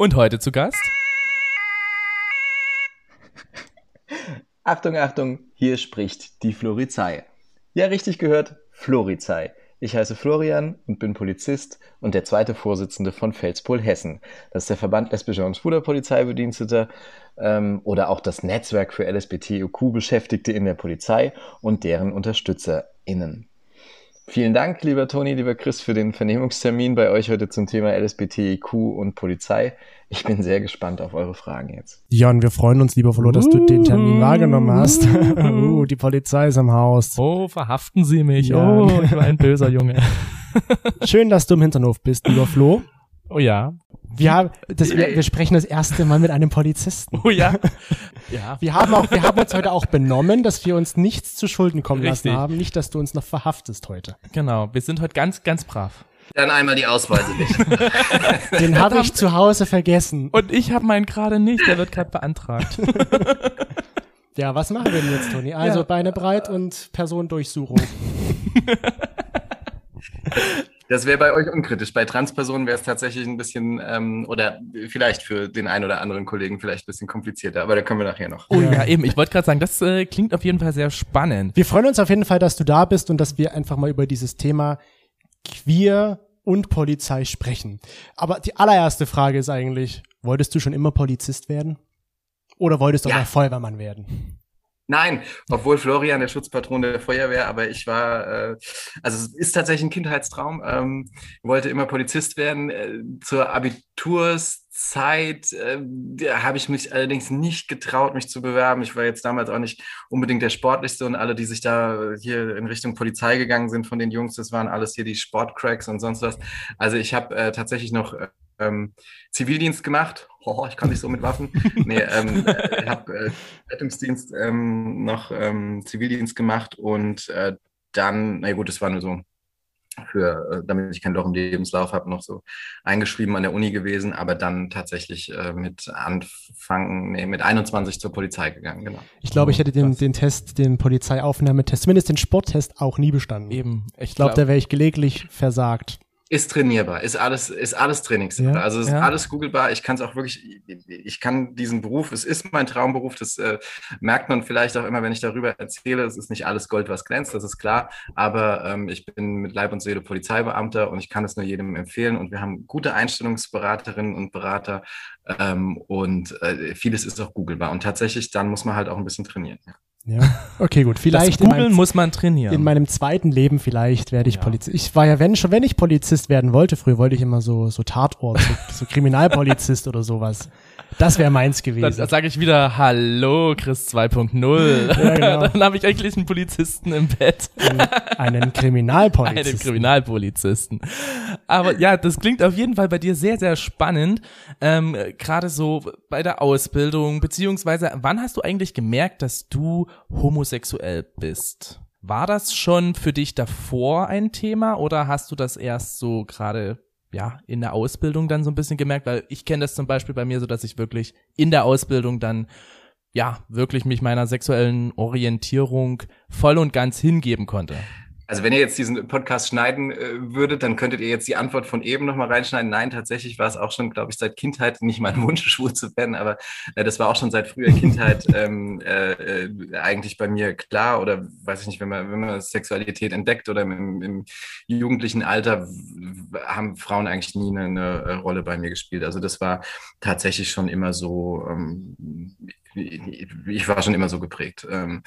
Und heute zu Gast? Achtung, Achtung, hier spricht die Florizei. Ja, richtig gehört, Florizei. Ich heiße Florian und bin Polizist und der zweite Vorsitzende von Felspol Hessen. Das ist der Verband lesbischer und schwuler Polizeibediensteter ähm, oder auch das Netzwerk für LSBTIQ-Beschäftigte in der Polizei und deren UnterstützerInnen. Vielen Dank, lieber Toni, lieber Chris, für den Vernehmungstermin bei euch heute zum Thema LSBTIQ und Polizei. Ich bin sehr gespannt auf eure Fragen jetzt. Ja, und wir freuen uns, lieber Flo, dass du den Termin wahrgenommen hast. uh, die Polizei ist im Haus. Oh, verhaften Sie mich. Ja. Oh, ich war ein böser Junge. Schön, dass du im Hinternhof bist, lieber Flo. Oh ja. Wir, haben, das, wir, wir sprechen das erste Mal mit einem Polizisten. Oh ja. ja. Wir haben, auch, wir haben uns heute auch benommen, dass wir uns nichts zu Schulden kommen Richtig. lassen haben. Nicht, dass du uns noch verhaftest heute. Genau. Wir sind heute ganz, ganz brav. Dann einmal die Ausweise nicht. Den habe ich zu Hause vergessen. Und ich habe meinen gerade nicht, der wird gerade beantragt. ja, was machen wir denn jetzt, Toni? Also ja. Beine breit und Personendurchsuchung. Das wäre bei euch unkritisch. Bei Transpersonen wäre es tatsächlich ein bisschen, ähm, oder vielleicht für den einen oder anderen Kollegen vielleicht ein bisschen komplizierter, aber da können wir nachher noch. Oh ja, eben. Ich wollte gerade sagen, das äh, klingt auf jeden Fall sehr spannend. Wir freuen uns auf jeden Fall, dass du da bist und dass wir einfach mal über dieses Thema queer und Polizei sprechen. Aber die allererste Frage ist eigentlich, wolltest du schon immer Polizist werden? Oder wolltest du ja. auch mal Feuerwehrmann werden? Nein, obwohl Florian der Schutzpatron der Feuerwehr, aber ich war, äh, also es ist tatsächlich ein Kindheitstraum. Ähm, wollte immer Polizist werden. Äh, zur Abiturszeit äh, habe ich mich allerdings nicht getraut, mich zu bewerben. Ich war jetzt damals auch nicht unbedingt der sportlichste und alle, die sich da hier in Richtung Polizei gegangen sind von den Jungs, das waren alles hier die Sportcracks und sonst was. Also ich habe äh, tatsächlich noch äh, ähm, Zivildienst gemacht. Oh, ich kann nicht so mit Waffen. nee, ähm, äh, ich habe äh, Rettungsdienst ähm, noch ähm, Zivildienst gemacht und äh, dann, na gut, das war nur so für, äh, damit ich kein Loch im Lebenslauf habe, noch so eingeschrieben an der Uni gewesen, aber dann tatsächlich äh, mit Anfang, nee, mit 21 zur Polizei gegangen, genau. Ich glaube, ich hätte den, den Test, den Polizeiaufnahmetest, zumindest den Sporttest auch nie bestanden. Eben. Ich glaube, glaub, da wäre ich gelegentlich versagt. Ist trainierbar, ist alles, ist alles trainingsbar. Ja, also es ja. ist alles googelbar. Ich kann es auch wirklich, ich kann diesen Beruf, es ist mein Traumberuf, das äh, merkt man vielleicht auch immer, wenn ich darüber erzähle. Es ist nicht alles Gold, was glänzt, das ist klar. Aber ähm, ich bin mit Leib und Seele Polizeibeamter und ich kann es nur jedem empfehlen. Und wir haben gute Einstellungsberaterinnen und Berater ähm, und äh, vieles ist auch googelbar. Und tatsächlich, dann muss man halt auch ein bisschen trainieren. Ja. Ja. Okay, gut. Vielleicht. Das Googlen muss man trainieren. In meinem zweiten Leben vielleicht werde ich ja. Polizist. Ich war ja, wenn schon, wenn ich Polizist werden wollte, früher wollte ich immer so, so Tatort, so, so Kriminalpolizist oder sowas. Das wäre meins gewesen. Dann sage ich wieder Hallo, Chris 2.0. Ja, genau. Dann habe ich eigentlich einen Polizisten im Bett. Einen, einen Kriminalpolizisten. Einen Kriminalpolizisten. Aber ja, das klingt auf jeden Fall bei dir sehr, sehr spannend. Ähm, Gerade so bei der Ausbildung, beziehungsweise wann hast du eigentlich gemerkt, dass du homosexuell bist? War das schon für dich davor ein Thema oder hast du das erst so gerade ja, in der Ausbildung dann so ein bisschen gemerkt, weil ich kenne das zum Beispiel bei mir so, dass ich wirklich in der Ausbildung dann ja, wirklich mich meiner sexuellen Orientierung voll und ganz hingeben konnte. Also wenn ihr jetzt diesen Podcast schneiden äh, würdet, dann könntet ihr jetzt die Antwort von eben nochmal reinschneiden. Nein, tatsächlich war es auch schon, glaube ich, seit Kindheit nicht mein Wunsch, schwul zu werden, aber äh, das war auch schon seit früher Kindheit ähm, äh, äh, eigentlich bei mir klar. Oder weiß ich nicht, wenn man, wenn man Sexualität entdeckt oder im, im jugendlichen Alter haben Frauen eigentlich nie eine, eine, Rolle bei mir gespielt. Also das war tatsächlich schon immer so, ähm, ich war schon immer so geprägt. Ähm,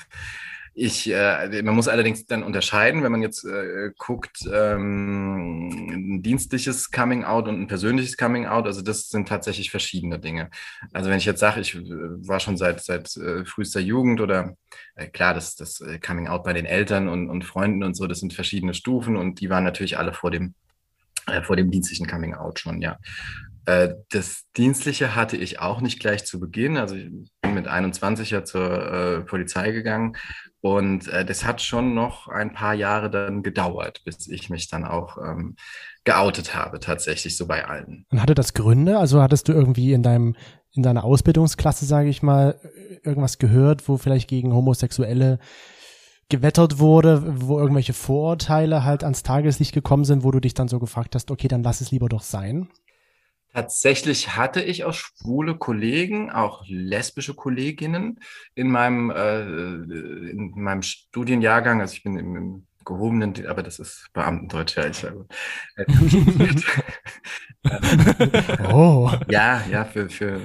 ich, äh, man muss allerdings dann unterscheiden, wenn man jetzt äh, guckt, ähm, ein dienstliches Coming Out und ein persönliches Coming Out. Also das sind tatsächlich verschiedene Dinge. Also wenn ich jetzt sage, ich äh, war schon seit seit äh, frühester Jugend oder äh, klar, das das äh, Coming Out bei den Eltern und, und Freunden und so, das sind verschiedene Stufen und die waren natürlich alle vor dem vor dem dienstlichen Coming Out schon, ja. Äh, das Dienstliche hatte ich auch nicht gleich zu Beginn. Also ich bin mit 21 ja zur äh, Polizei gegangen und äh, das hat schon noch ein paar Jahre dann gedauert, bis ich mich dann auch ähm, geoutet habe, tatsächlich so bei allen. Und hatte das Gründe? Also hattest du irgendwie in deinem in deiner Ausbildungsklasse, sage ich mal, irgendwas gehört, wo vielleicht gegen Homosexuelle gewettert wurde, wo irgendwelche Vorurteile halt ans Tageslicht gekommen sind, wo du dich dann so gefragt hast, okay, dann lass es lieber doch sein? Tatsächlich hatte ich auch schwule Kollegen, auch lesbische Kolleginnen in meinem, äh, in meinem Studienjahrgang. Also ich bin im, im gehobenen, aber das ist Beamtendeutsch, ja. Ich sage. oh. Ja, ja, für, für,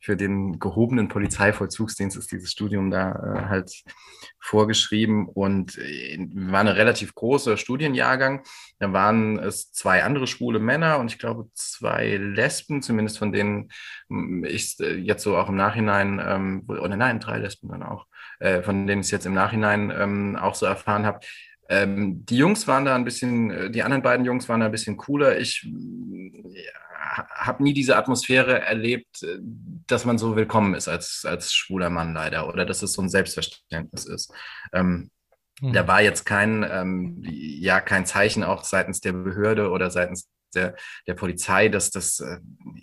für den gehobenen Polizeivollzugsdienst ist dieses Studium da äh, halt vorgeschrieben und äh, war eine relativ große Studienjahrgang. Da waren es zwei andere schwule Männer und ich glaube zwei Lesben, zumindest von denen hm, ich äh, jetzt so auch im Nachhinein, ähm, oder nein, drei Lesben dann auch, äh, von denen ich es jetzt im Nachhinein ähm, auch so erfahren habe. Ähm, die Jungs waren da ein bisschen, äh, die anderen beiden Jungs waren da ein bisschen cooler. Ich ja, habe nie diese Atmosphäre erlebt, äh, dass man so willkommen ist als, als schwuler Mann leider oder dass es so ein Selbstverständnis ist. Ähm, mhm. Da war jetzt kein, ähm, ja, kein Zeichen auch seitens der Behörde oder seitens der, der Polizei, dass das, äh,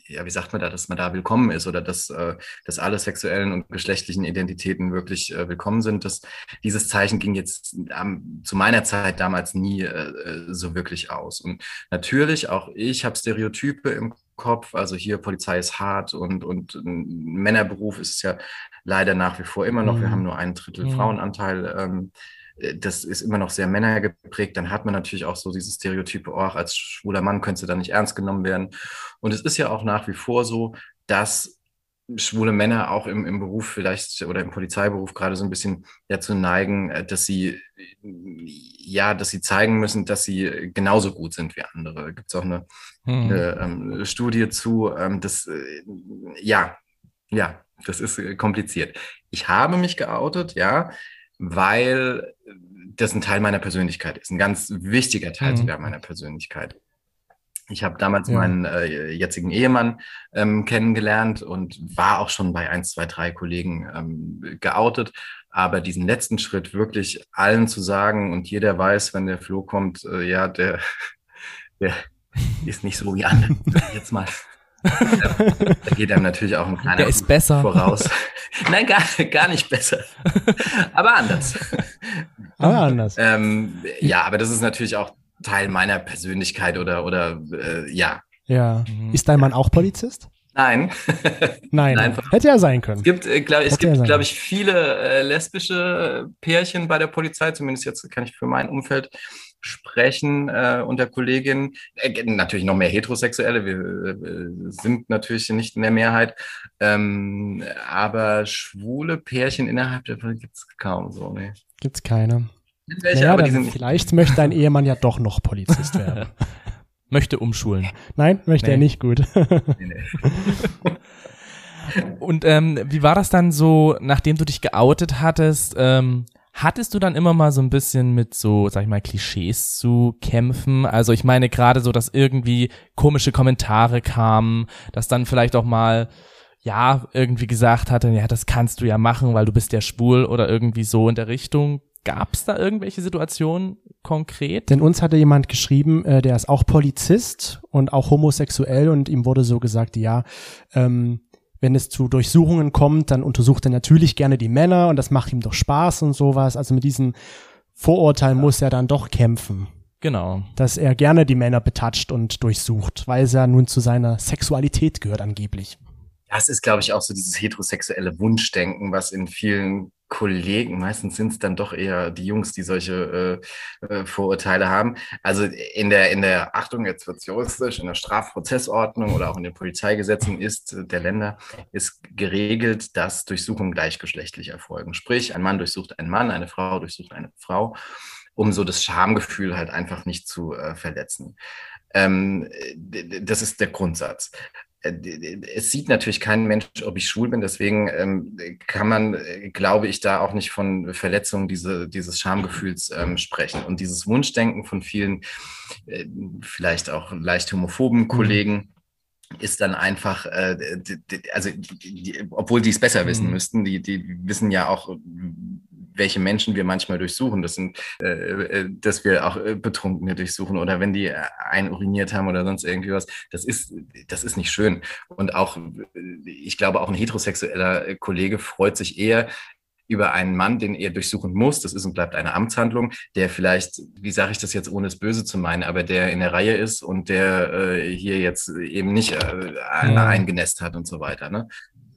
ja, wie sagt man da, dass man da willkommen ist oder dass, äh, dass alle sexuellen und geschlechtlichen Identitäten wirklich äh, willkommen sind. Das, dieses Zeichen ging jetzt ähm, zu meiner Zeit damals nie so wirklich aus. Und natürlich, auch ich habe Stereotype im Kopf, also hier Polizei ist hart und, und Männerberuf ist es ja leider nach wie vor immer noch. Mhm. Wir haben nur einen Drittel mhm. Frauenanteil. Ähm, äh, das ist immer noch sehr männergeprägt, dann hat man natürlich auch so dieses Stereotype, oh, als schwuler Mann könnte dann nicht ernst genommen werden. Und es ist ja auch nach wie vor so, dass schwule Männer auch im, im Beruf vielleicht oder im Polizeiberuf gerade so ein bisschen dazu neigen, äh, dass sie ja, dass sie zeigen müssen, dass sie genauso gut sind wie andere. Da gibt es auch eine, hm. eine ähm, Studie zu, ähm, das äh, ja, ja, das ist kompliziert. Ich habe mich geoutet, ja weil das ein Teil meiner Persönlichkeit ist, ein ganz wichtiger Teil mhm. sogar meiner Persönlichkeit. Ich habe damals ja. meinen äh, jetzigen Ehemann ähm, kennengelernt und war auch schon bei eins, zwei, drei Kollegen ähm, geoutet. Aber diesen letzten Schritt wirklich allen zu sagen und jeder weiß, wenn der Flo kommt, äh, ja, der, der ist nicht so wie andere. Jetzt mal da geht einem natürlich auch ein kleiner Der ist besser. voraus. Nein, gar, gar nicht besser. aber anders. Aber anders. Ähm, ja, aber das ist natürlich auch Teil meiner Persönlichkeit oder, oder äh, ja. Ja. Ist dein Mann auch Polizist? Nein. Nein. Nein. Hätte ja sein können. Es gibt, äh, glaub, glaube ich, viele äh, lesbische Pärchen bei der Polizei, zumindest jetzt kann ich für mein Umfeld sprechen äh, unter Kolleginnen. Äh, natürlich noch mehr Heterosexuelle, wir äh, sind natürlich nicht in der Mehrheit. Ähm, aber schwule Pärchen innerhalb der gibt es kaum so. Nee. Gibt es keine. Welche, naja, dann vielleicht möchte dein Ehemann ja doch noch Polizist werden. möchte umschulen. Nein, möchte nee. er nicht gut. nee, nee. Und ähm, wie war das dann so, nachdem du dich geoutet hattest? Ähm, Hattest du dann immer mal so ein bisschen mit so, sag ich mal, Klischees zu kämpfen? Also ich meine gerade so, dass irgendwie komische Kommentare kamen, dass dann vielleicht auch mal, ja, irgendwie gesagt hatte, ja, das kannst du ja machen, weil du bist ja schwul oder irgendwie so in der Richtung. Gab es da irgendwelche Situationen konkret? Denn uns hatte jemand geschrieben, äh, der ist auch Polizist und auch homosexuell und ihm wurde so gesagt, ja, ähm, wenn es zu Durchsuchungen kommt, dann untersucht er natürlich gerne die Männer und das macht ihm doch Spaß und sowas. Also mit diesen Vorurteilen muss er dann doch kämpfen. Genau. Dass er gerne die Männer betatscht und durchsucht, weil es ja nun zu seiner Sexualität gehört angeblich. Das ist, glaube ich, auch so dieses heterosexuelle Wunschdenken, was in vielen Kollegen, meistens sind es dann doch eher die Jungs, die solche äh, äh, Vorurteile haben. Also in der, in der Achtung, jetzt wird juristisch, in der Strafprozessordnung oder auch in den Polizeigesetzen ist äh, der Länder ist geregelt, dass Durchsuchungen gleichgeschlechtlich erfolgen. Sprich, ein Mann durchsucht einen Mann, eine Frau durchsucht eine Frau, um so das Schamgefühl halt einfach nicht zu äh, verletzen. Ähm, das ist der Grundsatz. Äh, es sieht natürlich kein Mensch, ob ich schwul bin, deswegen ähm, kann man, äh, glaube ich, da auch nicht von Verletzungen diese, dieses Schamgefühls ähm, sprechen. Und dieses Wunschdenken von vielen, äh, vielleicht auch leicht homophoben mhm. Kollegen, ist dann einfach, äh, also die, obwohl die es besser wissen mhm. müssten, die, die wissen ja auch, welche Menschen wir manchmal durchsuchen. Das sind, äh, äh, dass wir auch äh, Betrunkene durchsuchen oder wenn die einuriniert haben oder sonst irgendwie was. Das ist, das ist nicht schön. Und auch, ich glaube, auch ein heterosexueller Kollege freut sich eher, über einen Mann, den er durchsuchen muss. Das ist und bleibt eine Amtshandlung, der vielleicht, wie sage ich das jetzt, ohne es böse zu meinen, aber der in der Reihe ist und der äh, hier jetzt eben nicht äh, ja. eingenässt hat und so weiter. Ne?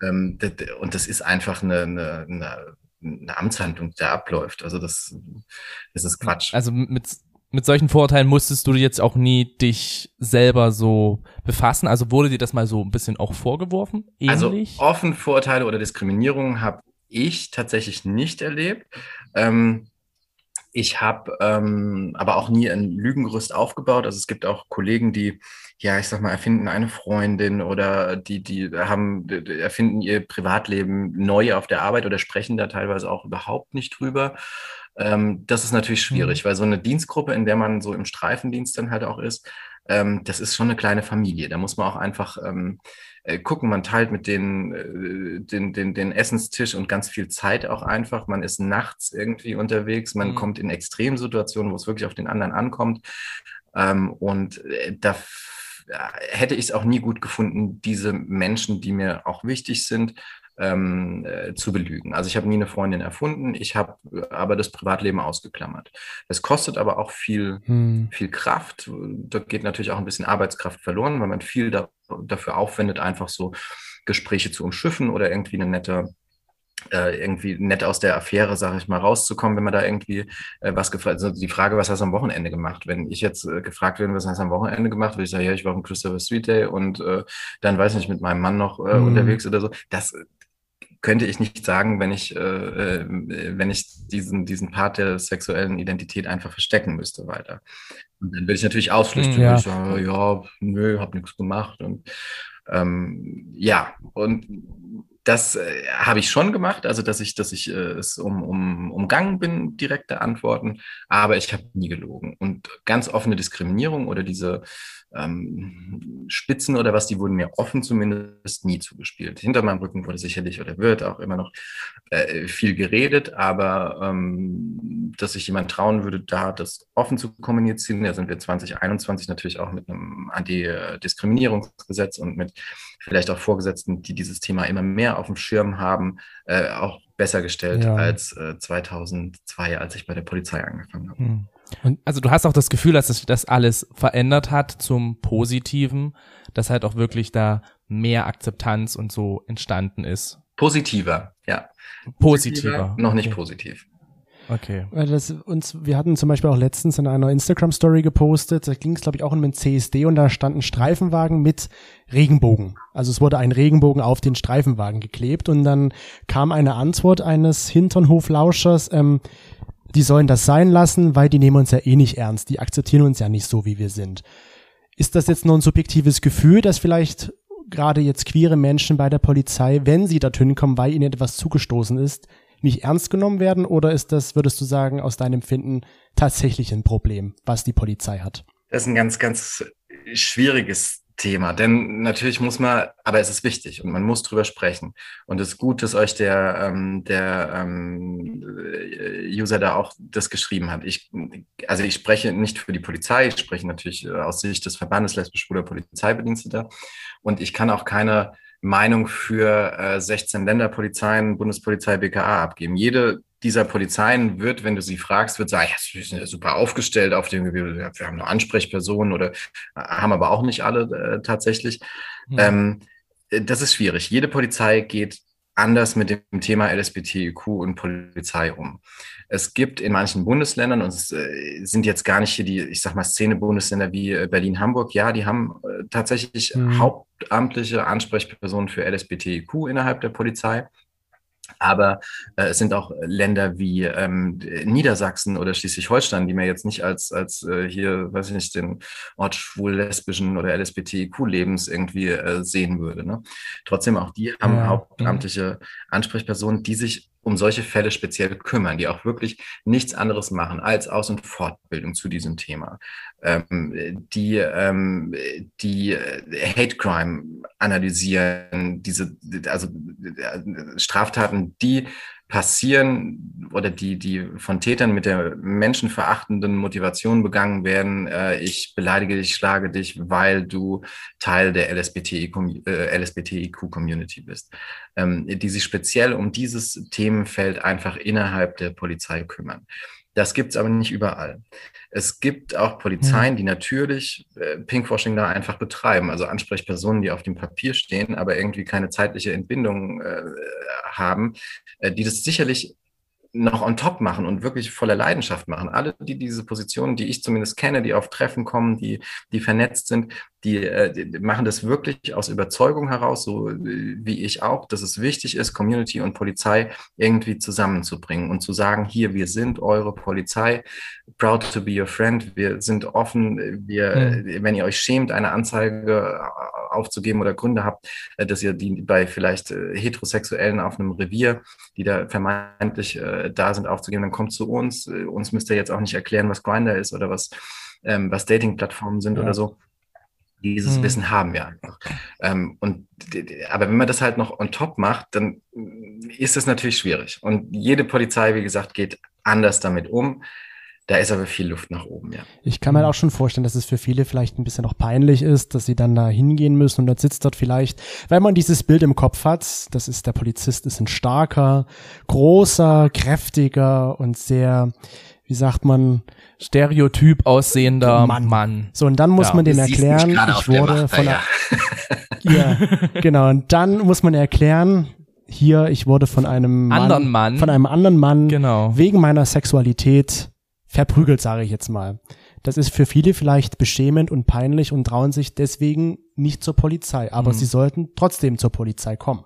Ähm, und das ist einfach eine, eine, eine, eine Amtshandlung, die da abläuft. Also das, das ist Quatsch. Also mit, mit solchen Vorurteilen musstest du jetzt auch nie dich selber so befassen? Also wurde dir das mal so ein bisschen auch vorgeworfen? Also Ähnlich? Also offen Vorurteile oder Diskriminierung habe ich tatsächlich nicht erlebt. Ähm, ich habe ähm, aber auch nie ein Lügengerüst aufgebaut. Also es gibt auch Kollegen, die, ja, ich sag mal, erfinden eine Freundin oder die, die haben, die erfinden ihr Privatleben neu auf der Arbeit oder sprechen da teilweise auch überhaupt nicht drüber. Ähm, das ist natürlich schwierig, mhm. weil so eine Dienstgruppe, in der man so im Streifendienst dann halt auch ist, ähm, das ist schon eine kleine Familie. Da muss man auch einfach ähm, äh, gucken, man teilt mit denen äh, den, den, den Essenstisch und ganz viel Zeit auch einfach. Man ist nachts irgendwie unterwegs, man mhm. kommt in Extremsituationen, wo es wirklich auf den anderen ankommt. Ähm, und äh, da hätte ich es auch nie gut gefunden, diese Menschen, die mir auch wichtig sind, ähm, äh, zu belügen. Also ich habe nie eine Freundin erfunden, ich habe aber das Privatleben ausgeklammert. Das kostet aber auch viel, hm. viel Kraft. Da geht natürlich auch ein bisschen Arbeitskraft verloren, weil man viel da, dafür aufwendet, einfach so Gespräche zu umschiffen oder irgendwie eine nette äh, irgendwie nett aus der Affäre, sage ich mal, rauszukommen, wenn man da irgendwie äh, was gefragt also die Frage, was hast du am Wochenende gemacht? Wenn ich jetzt äh, gefragt werde, was hast du am Wochenende gemacht, würde ich sagen, ja, ich war auf dem Christopher Street Day und äh, dann weiß ich nicht, mit meinem Mann noch äh, mhm. unterwegs oder so. Das könnte ich nicht sagen, wenn ich, äh, äh, wenn ich diesen, diesen Part der sexuellen Identität einfach verstecken müsste weiter. Und dann würde ich natürlich ausflüchten, ja. würde ich sagen, ja, nö, hab nichts gemacht. Und ähm, ja, und das äh, habe ich schon gemacht, also dass ich, dass ich äh, es um, um, umgangen bin, direkte Antworten, aber ich habe nie gelogen. Und ganz offene Diskriminierung oder diese ähm, Spitzen oder was, die wurden mir offen zumindest nie zugespielt. Hinter meinem Rücken wurde sicherlich oder wird auch immer noch äh, viel geredet, aber ähm, dass sich jemand trauen würde, da das offen zu kommunizieren, da sind wir 2021 natürlich auch mit einem Antidiskriminierungsgesetz und mit vielleicht auch Vorgesetzten, die dieses Thema immer mehr auf dem Schirm haben, äh, auch besser gestellt ja. als äh, 2002, als ich bei der Polizei angefangen habe. Hm. Und also du hast auch das Gefühl, dass sich das alles verändert hat zum Positiven, dass halt auch wirklich da mehr Akzeptanz und so entstanden ist. Positiver, ja. Positiver. Positiver noch nicht okay. positiv. Okay. Weil das uns, wir hatten zum Beispiel auch letztens in einer Instagram-Story gepostet, da ging es, glaube ich, auch um den CSD und da stand ein Streifenwagen mit Regenbogen. Also es wurde ein Regenbogen auf den Streifenwagen geklebt und dann kam eine Antwort eines Hinternhoflauschers, ähm, die sollen das sein lassen, weil die nehmen uns ja eh nicht ernst, die akzeptieren uns ja nicht so, wie wir sind. Ist das jetzt nur ein subjektives Gefühl, dass vielleicht gerade jetzt queere Menschen bei der Polizei, wenn sie dorthin kommen, weil ihnen etwas zugestoßen ist, nicht ernst genommen werden? Oder ist das, würdest du sagen, aus deinem Empfinden tatsächlich ein Problem, was die Polizei hat? Das ist ein ganz, ganz schwieriges Thema, denn natürlich muss man, aber es ist wichtig und man muss drüber sprechen. Und es ist gut, dass euch der, ähm, der ähm, User da auch das geschrieben hat. Ich, also ich spreche nicht für die Polizei, ich spreche natürlich äh, aus Sicht des Verbandes lesbisch-schwuler Polizeibediensteter und ich kann auch keine Meinung für äh, 16 Länderpolizeien, Bundespolizei, BKA abgeben. Jede dieser Polizeien wird, wenn du sie fragst, wird sagen, ja, wir sind ja super aufgestellt auf dem Gebiet, wir haben eine Ansprechperson oder äh, haben aber auch nicht alle äh, tatsächlich. Ja. Ähm, das ist schwierig. Jede Polizei geht anders mit dem Thema LSBTIQ und Polizei um. Es gibt in manchen Bundesländern, und es äh, sind jetzt gar nicht hier die, ich sag mal, Szene-Bundesländer wie äh, Berlin, Hamburg, ja, die haben äh, tatsächlich mhm. hauptamtliche Ansprechpersonen für LSBTIQ innerhalb der Polizei. Aber äh, es sind auch Länder wie ähm, Niedersachsen oder Schleswig-Holstein, die man jetzt nicht als, als äh, hier, weiß ich nicht, den Ort schwul-lesbischen oder LSBTIQ-Lebens irgendwie äh, sehen würde. Ne? Trotzdem auch die haben ja. hauptamtliche Ansprechpersonen, die sich um solche Fälle speziell kümmern, die auch wirklich nichts anderes machen als Aus- und Fortbildung zu diesem Thema, ähm, die, ähm, die Hate Crime analysieren, diese, also äh, Straftaten, die passieren oder die, die von Tätern mit der menschenverachtenden Motivation begangen werden, äh, ich beleidige dich, schlage dich, weil du Teil der LSBTIQ-Community äh, bist, ähm, die sich speziell um dieses Themenfeld einfach innerhalb der Polizei kümmern. Das gibt's aber nicht überall. Es gibt auch Polizeien, die natürlich äh, Pinkwashing da einfach betreiben, also Ansprechpersonen, die auf dem Papier stehen, aber irgendwie keine zeitliche Entbindung äh, haben, äh, die das sicherlich noch on top machen und wirklich voller Leidenschaft machen. Alle, die diese Positionen, die ich zumindest kenne, die auf Treffen kommen, die, die vernetzt sind, die, äh, die machen das wirklich aus Überzeugung heraus, so wie ich auch, dass es wichtig ist, Community und Polizei irgendwie zusammenzubringen und zu sagen, hier, wir sind eure Polizei, proud to be your friend, wir sind offen, wir, mhm. wenn ihr euch schämt, eine Anzeige aufzugeben oder Gründe habt, äh, dass ihr die bei vielleicht äh, Heterosexuellen auf einem Revier, die da vermeintlich äh, da sind, aufzugeben, dann kommt zu uns. Uns müsst ihr jetzt auch nicht erklären, was Grinder ist oder was, ähm, was Dating-Plattformen sind ja. oder so. Dieses hm. Wissen haben wir einfach. Ähm, und, aber wenn man das halt noch on top macht, dann ist es natürlich schwierig. Und jede Polizei, wie gesagt, geht anders damit um. Da ist aber viel Luft nach oben, ja. Ich kann mir halt auch schon vorstellen, dass es für viele vielleicht ein bisschen noch peinlich ist, dass sie dann da hingehen müssen und dann sitzt dort vielleicht, weil man dieses Bild im Kopf hat, das ist der Polizist, ist ein starker, großer, kräftiger und sehr, wie sagt man, Stereotyp aussehender Mann. Mann. So, und dann muss ja, man den erklären, ich wurde Macht, von, ja. ja, genau, und dann muss man erklären, hier, ich wurde von einem Mann, anderen Mann, von einem anderen Mann, genau. wegen meiner Sexualität verprügelt, sage ich jetzt mal. Das ist für viele vielleicht beschämend und peinlich und trauen sich deswegen nicht zur Polizei. Aber mhm. sie sollten trotzdem zur Polizei kommen.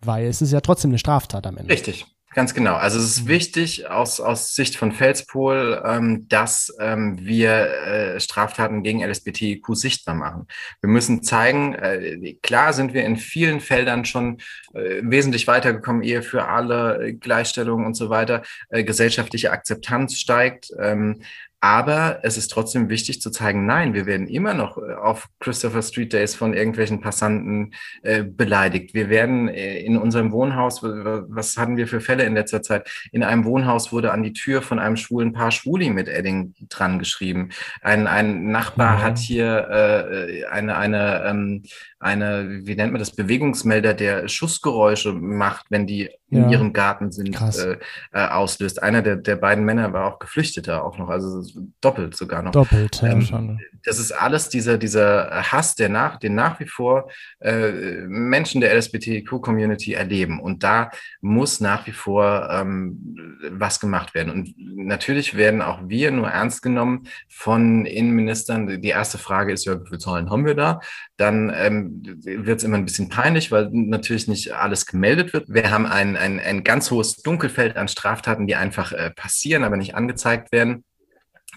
Weil es ist ja trotzdem eine Straftat am Ende. Richtig. Ganz genau. Also es ist mhm. wichtig aus, aus Sicht von Felspol, ähm, dass ähm, wir äh, Straftaten gegen LSBTIQ sichtbar machen. Wir müssen zeigen, äh, klar sind wir in vielen Feldern schon äh, wesentlich weitergekommen, Ehe für alle, Gleichstellung und so weiter. Äh, gesellschaftliche Akzeptanz steigt. Ähm, aber es ist trotzdem wichtig zu zeigen, nein, wir werden immer noch äh, auf Christopher Street Days von irgendwelchen Passanten äh, beleidigt. Wir werden äh, in unserem Wohnhaus, was hatten wir für Fälle in letzter Zeit? In einem Wohnhaus wurde an die Tür von einem schwulen Paar Schwuli mit Edding dran geschrieben. Ein, ein Nachbar mhm. hat hier äh, eine, eine, ähm, eine, wie nennt man das, Bewegungsmelder, der Schussgeräusche macht, wenn die in ja. ihrem Garten sind, äh, äh, auslöst. Einer der, der beiden Männer war auch Geflüchteter auch noch, also doppelt sogar noch. Doppelt, ja, ähm, schon. Das ist alles dieser, dieser Hass, der nach, den nach wie vor äh, Menschen der LSBTQ-Community erleben. Und da muss nach wie vor ähm, was gemacht werden. Und natürlich werden auch wir nur ernst genommen von Innenministern. Die erste Frage ist ja, wie viele Zahlen haben wir da? Dann ähm, wird es immer ein bisschen peinlich, weil natürlich nicht alles gemeldet wird. Wir haben ein, ein, ein ganz hohes Dunkelfeld an Straftaten, die einfach äh, passieren, aber nicht angezeigt werden.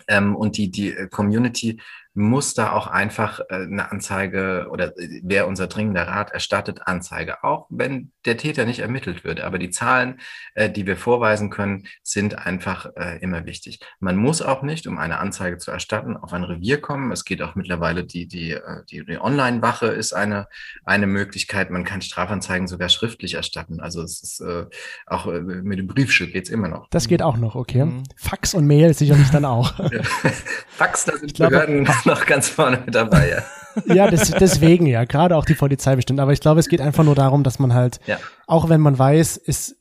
Ähm, und die, die äh, Community muss da auch einfach äh, eine Anzeige oder äh, wäre unser dringender Rat erstattet Anzeige, auch wenn der Täter nicht ermittelt wird. Aber die Zahlen, äh, die wir vorweisen können, sind einfach äh, immer wichtig. Man muss auch nicht, um eine Anzeige zu erstatten, auf ein Revier kommen. Es geht auch mittlerweile, die, die, äh, die, die Online-Wache ist eine, eine Möglichkeit. Man kann Strafanzeigen sogar schriftlich erstatten. Also es ist äh, auch äh, mit dem Briefschild geht's immer noch. Das geht auch noch, okay. Mhm. Fax und Mail sicherlich dann auch. Fax, da sind ich Behörden noch ganz vorne mit dabei, ja. Ja, das, deswegen ja, gerade auch die Polizei bestimmt. Aber ich glaube, es geht einfach nur darum, dass man halt, ja. auch wenn man weiß, es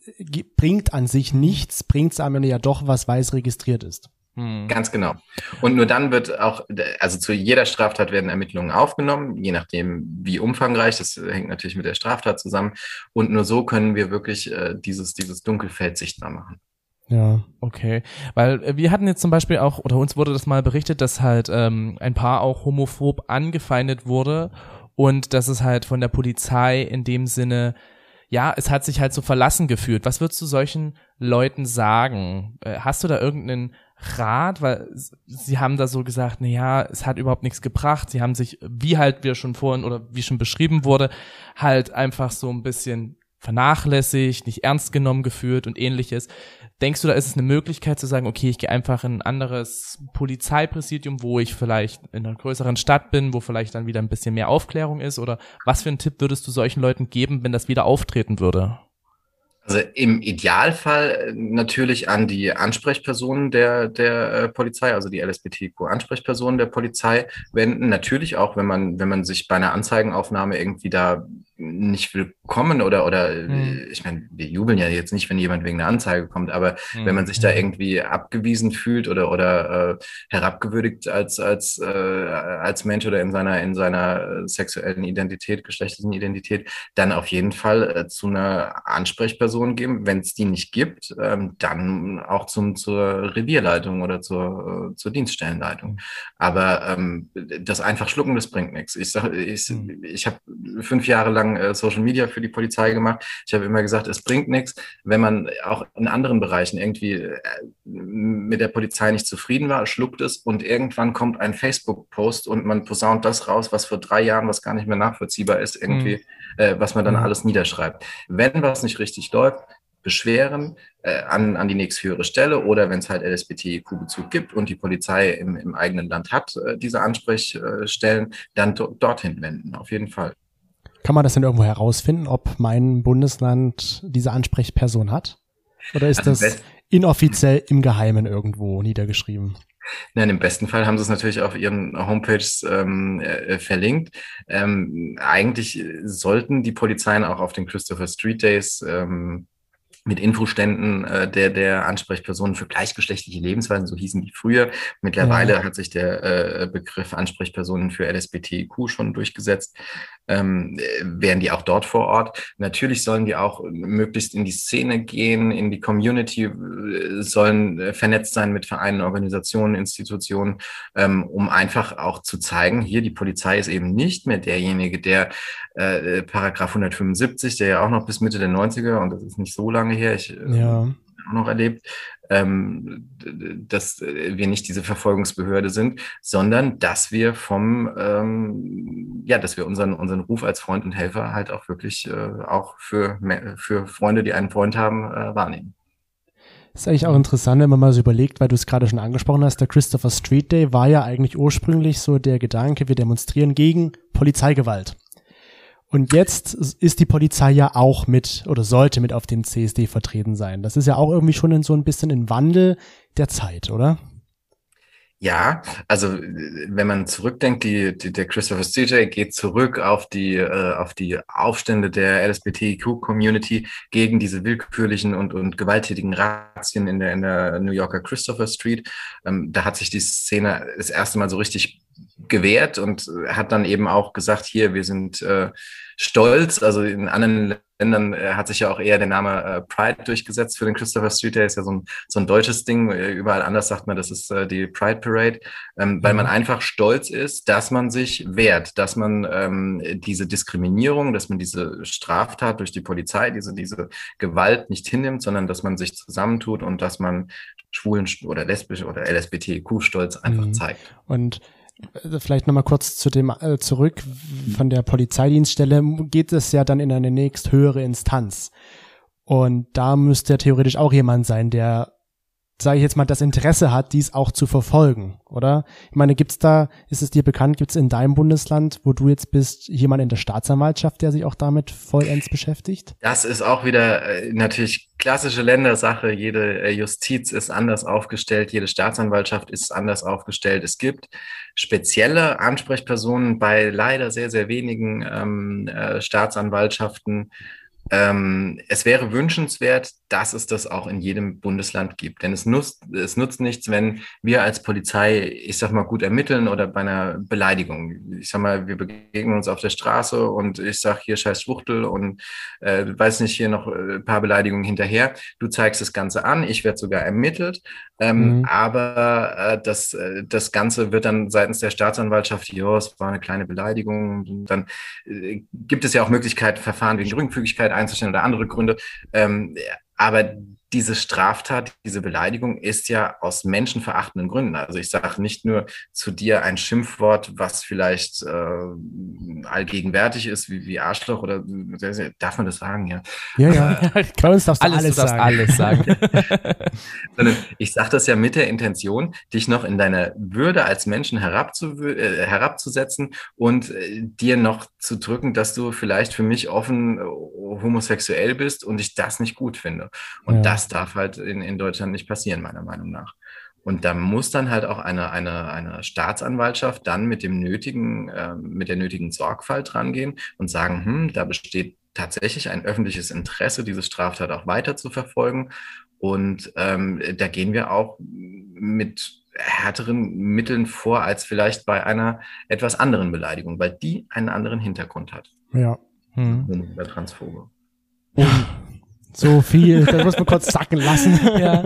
bringt an sich nichts, bringt es am Ende ja doch, was weiß registriert ist. Hm. Ganz genau. Und nur dann wird auch, also zu jeder Straftat werden Ermittlungen aufgenommen, je nachdem, wie umfangreich. Das hängt natürlich mit der Straftat zusammen. Und nur so können wir wirklich äh, dieses, dieses Dunkelfeld sichtbar machen. Ja, okay. Weil äh, wir hatten jetzt zum Beispiel auch, oder uns wurde das mal berichtet, dass halt ähm, ein Paar auch homophob angefeindet wurde und dass es halt von der Polizei in dem Sinne, ja, es hat sich halt so verlassen gefühlt. Was würdest du solchen Leuten sagen? Äh, hast du da irgendeinen Rat, weil sie haben da so gesagt, na ja, es hat überhaupt nichts gebracht. Sie haben sich, wie halt wir schon vorhin oder wie schon beschrieben wurde, halt einfach so ein bisschen vernachlässigt, nicht ernst genommen geführt und ähnliches. Denkst du, da ist es eine Möglichkeit zu sagen, okay, ich gehe einfach in ein anderes Polizeipräsidium, wo ich vielleicht in einer größeren Stadt bin, wo vielleicht dann wieder ein bisschen mehr Aufklärung ist? Oder was für einen Tipp würdest du solchen Leuten geben, wenn das wieder auftreten würde? Also im Idealfall äh, natürlich an die Ansprechpersonen der, der äh, Polizei, also die LSBTQ-Ansprechpersonen der Polizei wenden. Natürlich auch, wenn man, wenn man sich bei einer Anzeigenaufnahme irgendwie da nicht willkommen oder oder mhm. ich meine, wir jubeln ja jetzt nicht, wenn jemand wegen einer Anzeige kommt, aber mhm. wenn man sich da hm. irgendwie abgewiesen fühlt oder oder äh, herabgewürdigt als als äh, als Mensch oder in seiner in seiner sexuellen Identität, geschlechtlichen Identität, dann auf jeden Fall äh, zu einer Ansprechperson geben. Wenn es die nicht gibt, ähm, dann auch zum zur Revierleitung oder zur äh, zur Dienststellenleitung. Aber ähm, das einfach schlucken, das bringt nichts. Ich sag, ich, mhm. ich habe fünf Jahre lang äh, Social Media für die Polizei gemacht. Ich habe immer gesagt, es bringt nichts, wenn man auch in anderen Bereichen irgendwie äh, mit der Polizei nicht zufrieden war, schluckt es und irgendwann kommt ein Facebook-Post und man posaunt das raus, was vor drei Jahren, was gar nicht mehr nachvollziehbar ist, irgendwie, mhm. äh, was man dann mhm. alles niederschreibt. Wenn was nicht richtig läuft, beschweren äh, an, an die nächsthöhere Stelle oder wenn es halt LSBTIQ-Bezug gibt und die Polizei im, im eigenen Land hat, äh, diese Ansprechstellen, dann dorthin wenden, auf jeden Fall. Kann man das denn irgendwo herausfinden, ob mein Bundesland diese Ansprechperson hat? Oder ist also das inoffiziell im Geheimen irgendwo niedergeschrieben? Nein, im besten Fall haben sie es natürlich auf ihren Homepages ähm, äh, verlinkt. Ähm, eigentlich sollten die Polizeien auch auf den Christopher Street Days ähm, mit Infoständen äh, der, der Ansprechpersonen für gleichgeschlechtliche Lebensweisen, so hießen die früher. Mittlerweile ja. hat sich der äh, Begriff Ansprechpersonen für LSBTQ schon durchgesetzt. Ähm, wären die auch dort vor Ort. Natürlich sollen die auch möglichst in die Szene gehen, in die Community, äh, sollen äh, vernetzt sein mit Vereinen, Organisationen, Institutionen, ähm, um einfach auch zu zeigen, hier die Polizei ist eben nicht mehr derjenige, der äh, Paragraph 175, der ja auch noch bis Mitte der 90er, und das ist nicht so lange her, ich äh, ja. auch noch erlebt, ähm, dass wir nicht diese Verfolgungsbehörde sind, sondern dass wir vom, ähm, ja, dass wir unseren, unseren Ruf als Freund und Helfer halt auch wirklich äh, auch für, für Freunde, die einen Freund haben, äh, wahrnehmen. ist eigentlich auch interessant, wenn man mal so überlegt, weil du es gerade schon angesprochen hast, der Christopher Street Day war ja eigentlich ursprünglich so der Gedanke, wir demonstrieren gegen Polizeigewalt. Und jetzt ist die Polizei ja auch mit oder sollte mit auf dem CSD vertreten sein. Das ist ja auch irgendwie schon in so ein bisschen ein Wandel der Zeit, oder? Ja, also wenn man zurückdenkt, die, die, der Christopher CJ geht zurück auf die, äh, auf die Aufstände der LSBTQ-Community gegen diese willkürlichen und, und gewalttätigen Razzien in der, in der New Yorker Christopher Street. Ähm, da hat sich die Szene das erste Mal so richtig gewehrt und hat dann eben auch gesagt, hier, wir sind äh, stolz. Also in anderen Ländern äh, hat sich ja auch eher der Name äh, Pride durchgesetzt für den Christopher Street Day. Ist ja so ein, so ein deutsches Ding. Überall anders sagt man, das ist äh, die Pride Parade, ähm, weil man mhm. einfach stolz ist, dass man sich wehrt, dass man ähm, diese Diskriminierung, dass man diese Straftat durch die Polizei, diese, diese Gewalt nicht hinnimmt, sondern dass man sich zusammentut und dass man schwulen oder lesbisch oder LSBTQ-Stolz einfach mhm. zeigt. Und vielleicht nochmal kurz zu dem äh, zurück. Von der Polizeidienststelle geht es ja dann in eine nächst höhere Instanz. Und da müsste ja theoretisch auch jemand sein, der sage ich jetzt mal, das Interesse hat, dies auch zu verfolgen, oder? Ich meine, gibt's da, ist es dir bekannt, gibt's in deinem Bundesland, wo du jetzt bist, jemand in der Staatsanwaltschaft, der sich auch damit vollends beschäftigt? Das ist auch wieder äh, natürlich klassische Ländersache. Jede äh, Justiz ist anders aufgestellt, jede Staatsanwaltschaft ist anders aufgestellt. Es gibt spezielle Ansprechpersonen bei leider sehr, sehr wenigen ähm, äh, Staatsanwaltschaften, ähm, es wäre wünschenswert, dass es das auch in jedem Bundesland gibt. Denn es nutzt, es nutzt nichts, wenn wir als Polizei, ich sag mal, gut ermitteln oder bei einer Beleidigung. Ich sag mal, wir begegnen uns auf der Straße und ich sag hier scheiß Schwuchtel und äh, weiß nicht, hier noch äh, ein paar Beleidigungen hinterher. Du zeigst das Ganze an, ich werde sogar ermittelt. Ähm, mhm. Aber äh, das, äh, das Ganze wird dann seitens der Staatsanwaltschaft, ja, es war eine kleine Beleidigung. Und dann äh, gibt es ja auch Möglichkeiten, Verfahren wegen Geringfügigkeit einzustellen oder andere Gründe. Ähm, aber diese Straftat, diese Beleidigung ist ja aus menschenverachtenden Gründen. Also ich sage nicht nur zu dir ein Schimpfwort, was vielleicht äh, allgegenwärtig ist, wie, wie Arschloch oder darf man das sagen, ja? Ja, ja. Bei uns darfst du alles, alles sagen. alles sagen. Sondern ich sage das ja mit der Intention, dich noch in deiner Würde als Menschen herabzu äh, herabzusetzen und äh, dir noch zu drücken, dass du vielleicht für mich offen äh, homosexuell bist und ich das nicht gut finde. Und Ja. das darf halt in, in Deutschland nicht passieren, meiner Meinung nach. Und da muss dann halt auch eine, eine, eine Staatsanwaltschaft dann mit dem nötigen, äh, mit der nötigen Sorgfalt rangehen und sagen, hm, da besteht tatsächlich ein öffentliches Interesse, diese Straftat auch weiter zu verfolgen. Und ähm, da gehen wir auch mit härteren Mitteln vor als vielleicht bei einer etwas anderen Beleidigung, weil die einen anderen Hintergrund hat. Ja. Hm. Oder Transphobe. So viel, das muss man kurz sacken lassen. ja.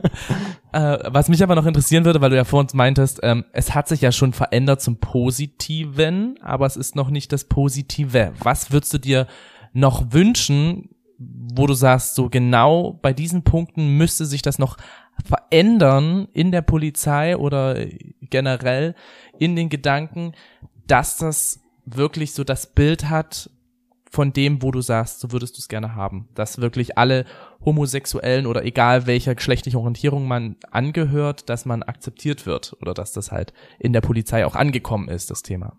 Äh, was mich aber noch interessieren würde, weil du ja vor uns meintest, ähm, es hat sich ja schon verändert zum Positiven, aber es ist noch nicht das Positive. Was würdest du dir noch wünschen, wo du sagst, so genau bei diesen Punkten müsste sich das noch verändern in der Polizei oder generell in den Gedanken, dass das wirklich so das Bild hat von dem, wo du sagst, so würdest du es gerne haben. Dass wirklich alle Homosexuellen oder egal welcher geschlechtlichen Orientierung man angehört, dass man akzeptiert wird oder dass das halt in der Polizei auch angekommen ist, das Thema.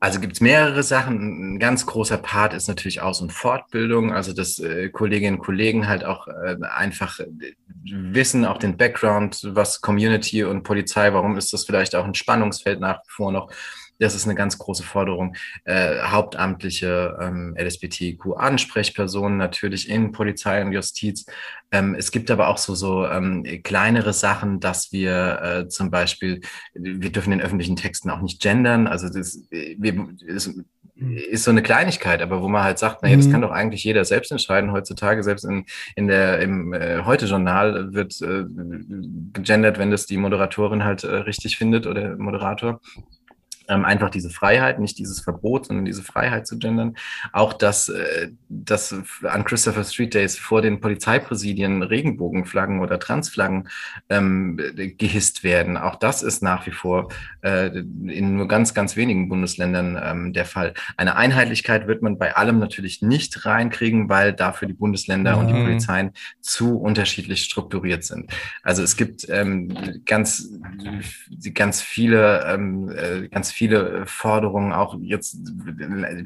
Also gibt's mehrere Sachen. Ein ganz großer Part ist natürlich Aus- und Fortbildung, also dass äh, Kolleginnen und Kollegen halt auch äh, einfach äh, wissen, auch den Background, was Community und Polizei, warum ist das vielleicht auch ein Spannungsfeld nach wie vor noch. Das ist eine ganz große Forderung. Äh, hauptamtliche ähm, LSBTQ-Ansprechpersonen natürlich in Polizei und Justiz. Ähm, es gibt aber auch so, so ähm, kleinere Sachen, dass wir äh, zum Beispiel, wir dürfen in öffentlichen Texten auch nicht gendern. Also das, äh, wir, das ist so eine Kleinigkeit, aber wo man halt sagt, naja, das Mhm. kann doch eigentlich jeder selbst entscheiden heutzutage. Selbst in, in der, im äh, Heute-Journal wird äh, gegendert, wenn das die Moderatorin halt äh, richtig findet oder Moderator ähm, einfach diese Freiheit, nicht dieses Verbot, sondern diese Freiheit zu gendern. Auch dass, äh, dass an Christopher Street Days vor den Polizeipräsidien Regenbogenflaggen oder Transflaggen ähm, gehisst werden. Auch das ist nach wie vor äh, in nur ganz, ganz wenigen Bundesländern ähm, der Fall. Eine Einheitlichkeit wird man bei allem natürlich nicht reinkriegen, weil dafür die Bundesländer und die Mhm. Polizeien zu unterschiedlich strukturiert sind. Also es gibt ähm, ganz, ganz viele, ähm, äh, ganz viele Forderungen, auch jetzt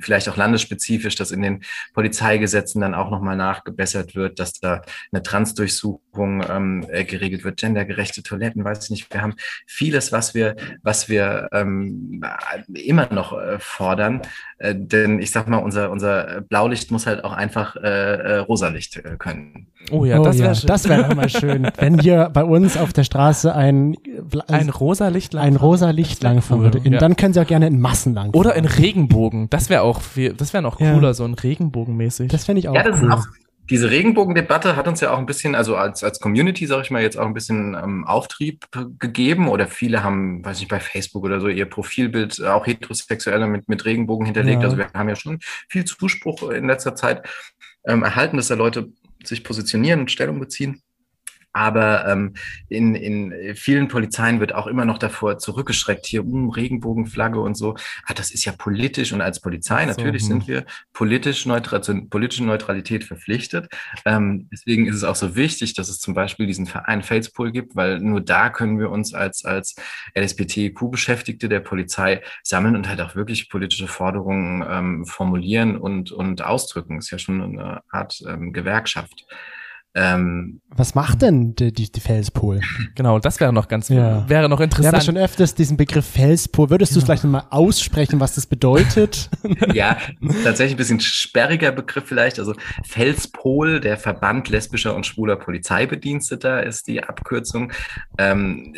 vielleicht auch landesspezifisch, dass in den Polizeigesetzen dann auch nochmal nachgebessert wird, dass da eine Transdurchsuchung ähm, äh, geregelt wird, gendergerechte Toiletten, weiß ich nicht. Wir haben vieles, was wir, was wir ähm, immer noch äh, fordern. Äh, denn ich sag mal, unser, unser Blaulicht muss halt auch einfach äh, äh, Rosalicht können. Oh ja, oh, das wäre ja, schön. das wäre auch mal schön, wenn hier bei uns auf der Straße ein, ein rosa Licht lang ein rosa Licht langfahren würde. Ja. Dann können sie auch gerne in Massen langfahren. Oder in Regenbogen. Das wäre auch viel, das wäre noch Ja. cooler, so ein Regenbogenmäßig. Das fände ich auch Ja, das cool. ist auch, diese Regenbogendebatte hat uns ja auch ein bisschen, also als, als Community, sage ich mal, jetzt auch ein bisschen ähm, Auftrieb gegeben. Oder viele haben, weiß nicht, bei Facebook oder so ihr Profilbild äh, auch heterosexuelle mit, mit Regenbogen hinterlegt. Ja. Also wir haben ja schon viel Zuspruch in letzter Zeit ähm, erhalten, dass da Leute sich positionieren und Stellung beziehen. Aber ähm, in, in vielen Polizeien wird auch immer noch davor zurückgeschreckt, hier um Regenbogenflagge und so. Ah, das ist ja politisch und als Polizei, So, natürlich hm. sind wir politisch neutral, zur politischen Neutralität verpflichtet. Ähm, deswegen ist es auch so wichtig, dass es zum Beispiel diesen Verein Facepool gibt, weil nur da können wir uns als, als LSBTQ-Beschäftigte der Polizei sammeln und halt auch wirklich politische Forderungen ähm, formulieren und, und ausdrücken. Ist ja schon eine Art ähm, Gewerkschaft. Ähm, Was macht denn die, die, die Felspol? genau, das wäre noch ganz, Ja. wäre noch Wir haben ja interessant. schon öfters diesen Begriff Felspol. Würdest du es vielleicht nochmal aussprechen, was das bedeutet? ja, tatsächlich ein bisschen sperriger Begriff vielleicht. Also Felspol, der Verband lesbischer und schwuler Polizeibediensteter ist die Abkürzung. Ähm,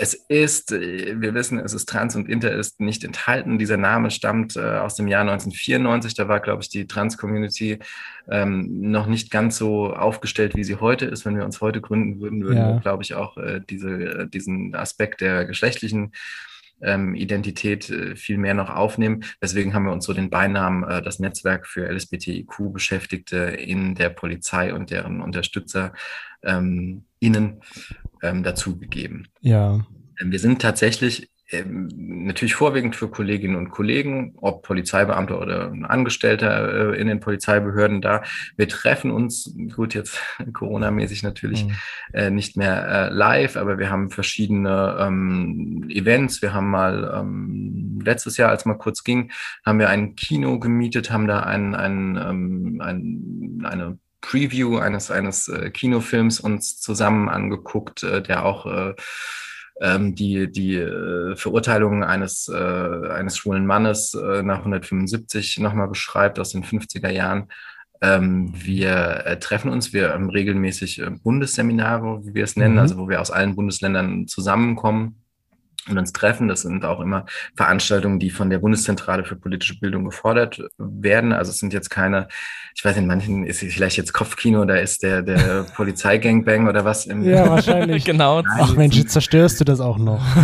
es ist, wir wissen, es ist trans und inter ist nicht enthalten. Dieser Name stammt äh, aus dem Jahr 1994. Da war, glaube ich, die Trans-Community ähm, noch nicht ganz so aufgestellt, wie sie heute ist. Wenn wir uns heute gründen würden, würden Ja. wir, glaube ich, auch äh, diese, äh, diesen Aspekt der geschlechtlichen ähm, Identität äh, viel mehr noch aufnehmen. Deswegen haben wir uns so den Beinamen äh, das Netzwerk für LSBTIQ-Beschäftigte in der Polizei und deren Unterstützer ähm, innen ähm, dazugegeben. Ja. Wir sind tatsächlich natürlich vorwiegend für Kolleginnen und Kollegen, ob Polizeibeamter oder Angestellter äh, in den Polizeibehörden da. Wir treffen uns, gut, jetzt Corona-mäßig natürlich mhm. äh, nicht mehr äh, live, aber wir haben verschiedene ähm, Events. Wir haben mal ähm, letztes Jahr, als mal kurz ging, haben wir ein Kino gemietet, haben da ein, ein, ähm, ein, eine Preview eines, eines Kinofilms uns zusammen angeguckt, der auch äh, ähm, die, die äh, Verurteilung eines, äh, eines schwulen Mannes äh, nach 175 nochmal beschreibt aus den 50er Jahren. Ähm, wir äh, treffen uns, wir haben regelmäßig äh, Bundesseminare, wie wir es nennen, mhm. also wo wir aus allen Bundesländern zusammenkommen und uns treffen. Das sind auch immer Veranstaltungen, die von der Bundeszentrale für politische Bildung gefordert werden. Also es sind jetzt keine, ich weiß nicht, manchen ist vielleicht jetzt Kopfkino, da ist der, der Polizeigangbang oder was. Im ja, wahrscheinlich. genau. Ach Mensch, jetzt zerstörst du das auch noch.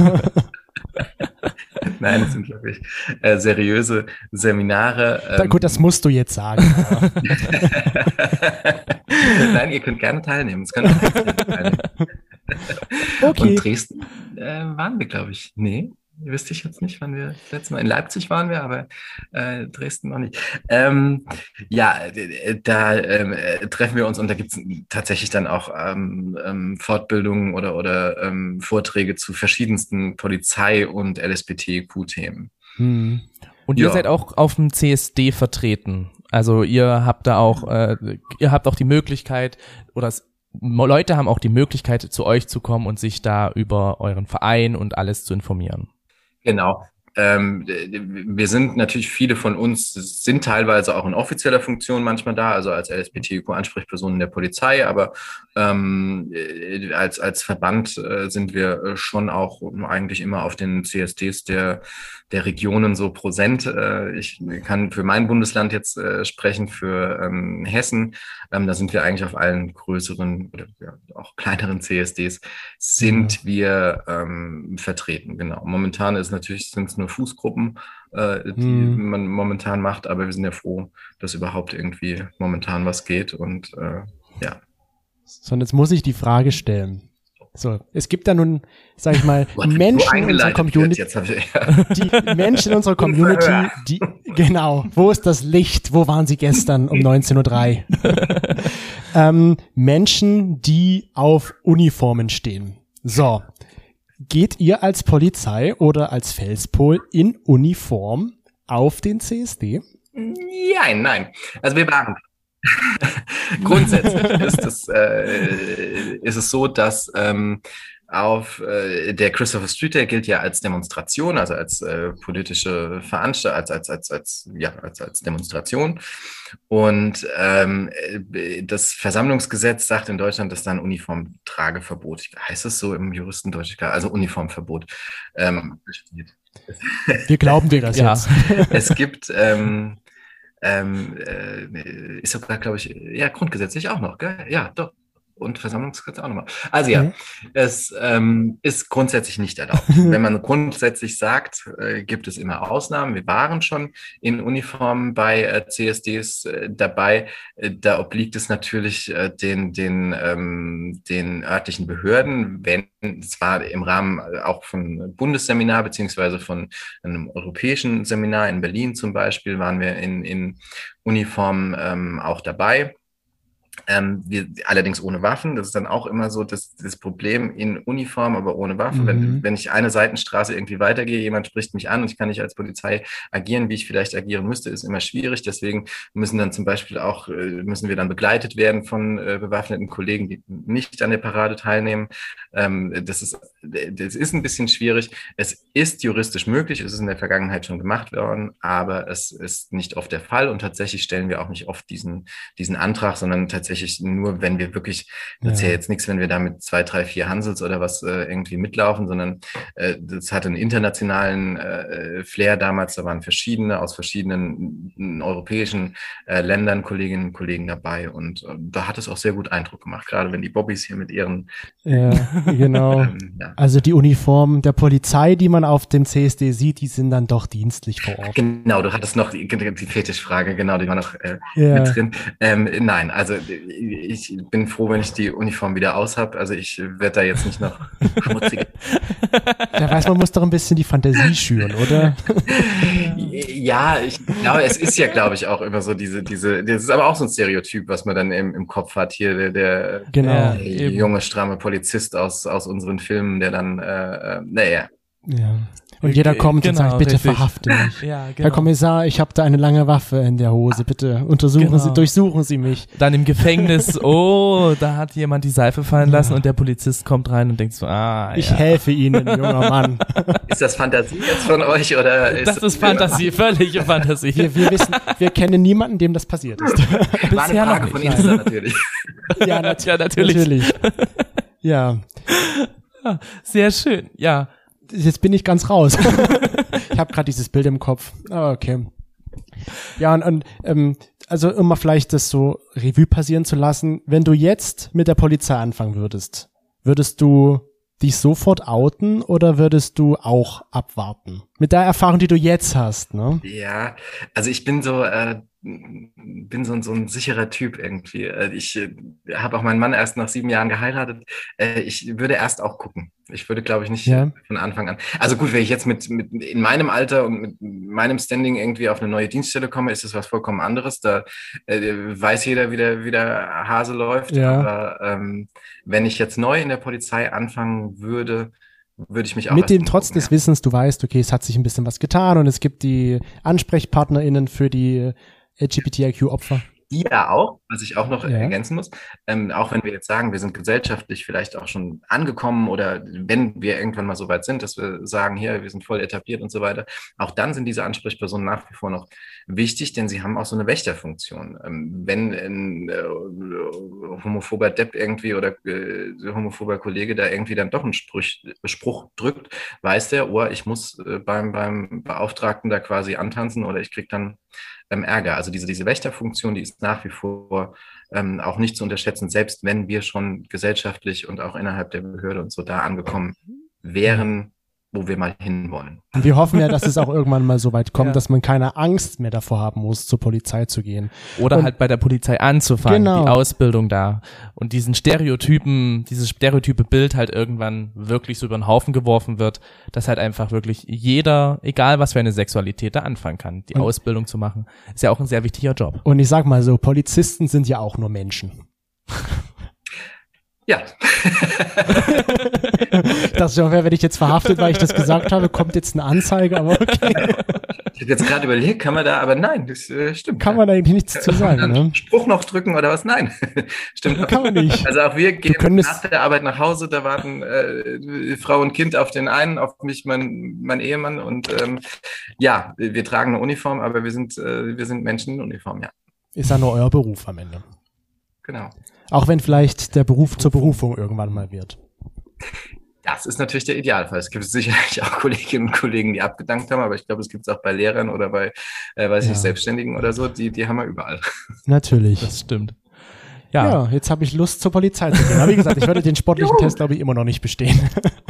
Nein, das sind wirklich äh, seriöse Seminare. Ähm, gut, das musst du jetzt sagen. Nein, ihr könnt gerne teilnehmen. Es können teilnehmen. Okay. Und Dresden äh, waren wir, glaube ich. Nee, wüsste ich jetzt nicht, wann wir das letzte Mal in Leipzig waren wir, aber äh, Dresden noch nicht. Ähm, ja, da äh, treffen wir uns und da gibt es tatsächlich dann auch ähm, ähm, Fortbildungen oder, oder ähm, Vorträge zu verschiedensten Polizei- und LSBTQ-Themen. Hm. Und ihr ja. seid auch auf dem CSD vertreten. Also ihr habt da auch, äh, ihr habt auch die Möglichkeit oder es Leute haben auch die Möglichkeit, zu euch zu kommen und sich da über euren Verein und alles zu informieren. Genau. Ähm, wir sind natürlich, viele von uns sind teilweise auch in offizieller Funktion manchmal da, also als LSBTQ-Ansprechpersonen der Polizei, aber ähm, äh, als, als Verband äh, sind wir schon auch eigentlich immer auf den CSDs der der Regionen so präsent. Äh, ich kann für mein Bundesland jetzt äh, sprechen, für ähm, Hessen. Ähm, da sind wir eigentlich auf allen größeren oder ja, auch kleineren CSDs sind mhm. wir ähm, vertreten. Genau. Momentan ist natürlich sind es nur Fußgruppen, äh, die mhm. man momentan macht, aber wir sind ja froh, dass überhaupt irgendwie momentan was geht und äh, ja. So, und jetzt muss ich die Frage stellen. So, es gibt da nun, sag ich mal, Menschen in unserer Community, jetzt, ich, ja. die Menschen in unserer Community, die, genau, wo ist das Licht? Wo waren sie gestern um 19.03 Uhr? ähm, Menschen, die auf Uniformen stehen. So, geht ihr als Polizei oder als Felspol in Uniform auf den CSD? Nein, nein. Also wir waren Grundsätzlich ist es, äh, ist es so, dass ähm, auf äh, der Christopher Street Day gilt ja als Demonstration, also als äh, politische Veranstaltung, als, als, als, als, ja, als, als Demonstration. Und ähm, äh, das Versammlungsgesetz sagt in Deutschland, dass dann Uniformtrageverbot, heißt es so im Juristendeutsch, also Uniformverbot ähm, besteht. Wir glauben dir das ja. jetzt. Es gibt ähm, ähm, äh, ist sogar, glaube ich, ja, grundgesetzlich auch noch, gell? Ja, doch und Versammlungsgesetz auch nochmal. Also ja, mhm. es ähm, ist grundsätzlich nicht erlaubt. Wenn man grundsätzlich sagt, äh, gibt es immer Ausnahmen. Wir waren schon in Uniform bei äh, CSDs äh, dabei. Äh, da obliegt es natürlich äh, den, den, ähm, den örtlichen Behörden, wenn zwar im Rahmen auch von Bundesseminar beziehungsweise von einem europäischen Seminar in Berlin zum Beispiel waren wir in, in Uniform ähm, auch dabei. Ähm, wir, allerdings ohne Waffen. Das ist dann auch immer so das, das Problem in Uniform, aber ohne Waffen. Mhm. Wenn, wenn ich eine Seitenstraße irgendwie weitergehe, jemand spricht mich an und ich kann nicht als Polizei agieren, wie ich vielleicht agieren müsste, ist immer schwierig. Deswegen müssen dann zum Beispiel auch, äh, müssen wir dann begleitet werden von äh, bewaffneten Kollegen, die nicht an der Parade teilnehmen. Ähm, das, ist, das ist ein bisschen schwierig. Es ist juristisch möglich, es ist in der Vergangenheit schon gemacht worden, aber es ist nicht oft der Fall und tatsächlich stellen wir auch nicht oft diesen, diesen Antrag, sondern tatsächlich tatsächlich nur, wenn wir wirklich, das ist ja jetzt nichts, wenn wir da mit zwei, drei, vier Hansels oder was äh, irgendwie mitlaufen, sondern äh, das hatte einen internationalen äh, Flair damals. Da waren verschiedene aus verschiedenen europäischen äh, Ländern Kolleginnen und Kollegen dabei und äh, da hat es auch sehr gut Eindruck gemacht, gerade wenn die Bobbys hier mit ihren Ja, genau. ähm, ja, Also die Uniformen der Polizei, die man auf dem CSD sieht, die sind dann doch dienstlich vor Ort. Genau, du hattest noch die, die Fetischfrage, genau, die war noch äh, Ja. mit drin. Ähm, nein, also ich bin froh, wenn ich die Uniform wieder aus habe. Also ich werde da jetzt nicht noch schmutzig. Da weiß man, muss doch ein bisschen die Fantasie schüren, oder? ja, ich glaube, es ist ja, glaube ich, auch immer so diese, diese, das ist aber auch so ein Stereotyp, was man dann im, im Kopf hat. Hier der, der, Genau. Der eben. junge, stramme Polizist aus, aus unseren Filmen, der dann, äh, äh, naja, Ja. Und jeder kommt und Genau, sagt, bitte richtig. verhafte mich. Ja, genau. Herr Kommissar, ich habe da eine lange Waffe in der Hose. Bitte untersuchen Genau. Sie, durchsuchen Sie mich. Dann im Gefängnis, oh, da hat jemand die Seife fallen lassen und der Polizist kommt rein und denkt so, ah, Ich ja. helfe Ihnen, junger Mann. ist das Fantasie jetzt von euch oder ist Das ist Fantasie, völlige Fantasie. Wir, wir wissen, wir kennen niemanden, dem das passiert ist. War eine Bisher noch Frage nicht, von. Insta natürlich. Ja, nat Ja, natürlich. natürlich. Ja, Sehr schön, ja. Jetzt bin ich ganz raus. ich habe gerade dieses Bild im Kopf. Aber okay. Ja, und, und ähm, also mal vielleicht das so Revue passieren zu lassen, wenn du jetzt mit der Polizei anfangen würdest, würdest du dich sofort outen oder würdest du auch abwarten? Mit der Erfahrung, die du jetzt hast, ne? Ja, also ich bin so, äh, bin so, ein- so ein sicherer Typ irgendwie. Äh, Ich äh, habe auch meinen Mann erst nach sieben Jahren geheiratet. Äh, ich würde erst auch gucken. Ich würde, glaube ich, nicht Ja. von Anfang an. Also gut, wenn ich jetzt mit, mit in meinem Alter und mit meinem Standing irgendwie auf eine neue Dienststelle komme, ist das was vollkommen anderes. Da äh, weiß jeder, wie der, wie der Hase läuft. Ja. Aber ähm, wenn ich jetzt neu in der Polizei anfangen würde, würde ich mich auch Mit dem trotz ja. des Wissens, du weißt, okay, es hat sich ein bisschen was getan und es gibt die AnsprechpartnerInnen für die LGBTIQ-Opfer. Ja auch, was ich auch noch Ja. ergänzen muss, ähm, auch wenn wir jetzt sagen, wir sind gesellschaftlich vielleicht auch schon angekommen oder wenn wir irgendwann mal so weit sind, dass wir sagen, hier, wir sind voll etabliert und so weiter, auch dann sind diese Ansprechpersonen nach wie vor noch wichtig, denn sie haben auch so eine Wächterfunktion. Ähm, wenn ein äh, homophober Depp irgendwie oder äh, homophober Kollege da irgendwie dann doch einen Spruch, Spruch drückt, weiß der, oh, ich muss äh, beim, beim Beauftragten da quasi antanzen oder ich krieg dann ähm, Ärger. Also diese, diese Wächterfunktion, die ist nach wie vor ähm, auch nicht zu unterschätzen, selbst wenn wir schon gesellschaftlich und auch innerhalb der Behörde und so da angekommen wären, wo wir mal hinwollen. Und wir hoffen ja, dass es auch irgendwann mal so weit kommt, Ja. dass man keine Angst mehr davor haben muss, zur Polizei zu gehen. Oder Und- halt bei der Polizei anzufangen, Genau. die Ausbildung da und diesen Stereotypen, dieses stereotype Bild halt irgendwann wirklich so über den Haufen geworfen wird, dass halt einfach wirklich jeder, egal was für eine Sexualität, da anfangen kann, die Und- Ausbildung zu machen. Ist ja auch ein sehr wichtiger Job. Und ich sag mal so, Polizisten sind ja auch nur Menschen. Ja, Das ist ja, wenn ich jetzt verhaftet, weil ich das gesagt habe, kommt jetzt eine Anzeige, aber okay, ich habe jetzt gerade überlegt, kann man da, aber nein, das äh, stimmt. kann man eigentlich nichts zu sagen, ne? Spruch noch drücken oder was? Nein, stimmt. Kann man nicht. Also auch wir gehen nach der Arbeit nach Hause, da warten äh, Frau und Kind auf den einen, auf mich mein, mein Ehemann und ähm, ja, wir tragen eine Uniform, aber wir sind, äh, wir sind Menschen in Uniform, ja, Ist ja nur euer Beruf am Ende. Genau. Auch wenn vielleicht der Beruf zur Berufung irgendwann mal wird. Das ist natürlich der Idealfall. Es gibt sicherlich auch Kolleginnen und Kollegen, die abgedankt haben, aber ich glaube, es gibt es auch bei Lehrern oder bei, äh, weiß ich Ja. nicht, Selbstständigen oder so, die, die haben wir überall. Natürlich. Das stimmt. Ja, Ja, jetzt habe ich Lust zur Polizei zu gehen. Aber wie gesagt, ich würde den sportlichen Test, glaube ich, immer noch nicht bestehen.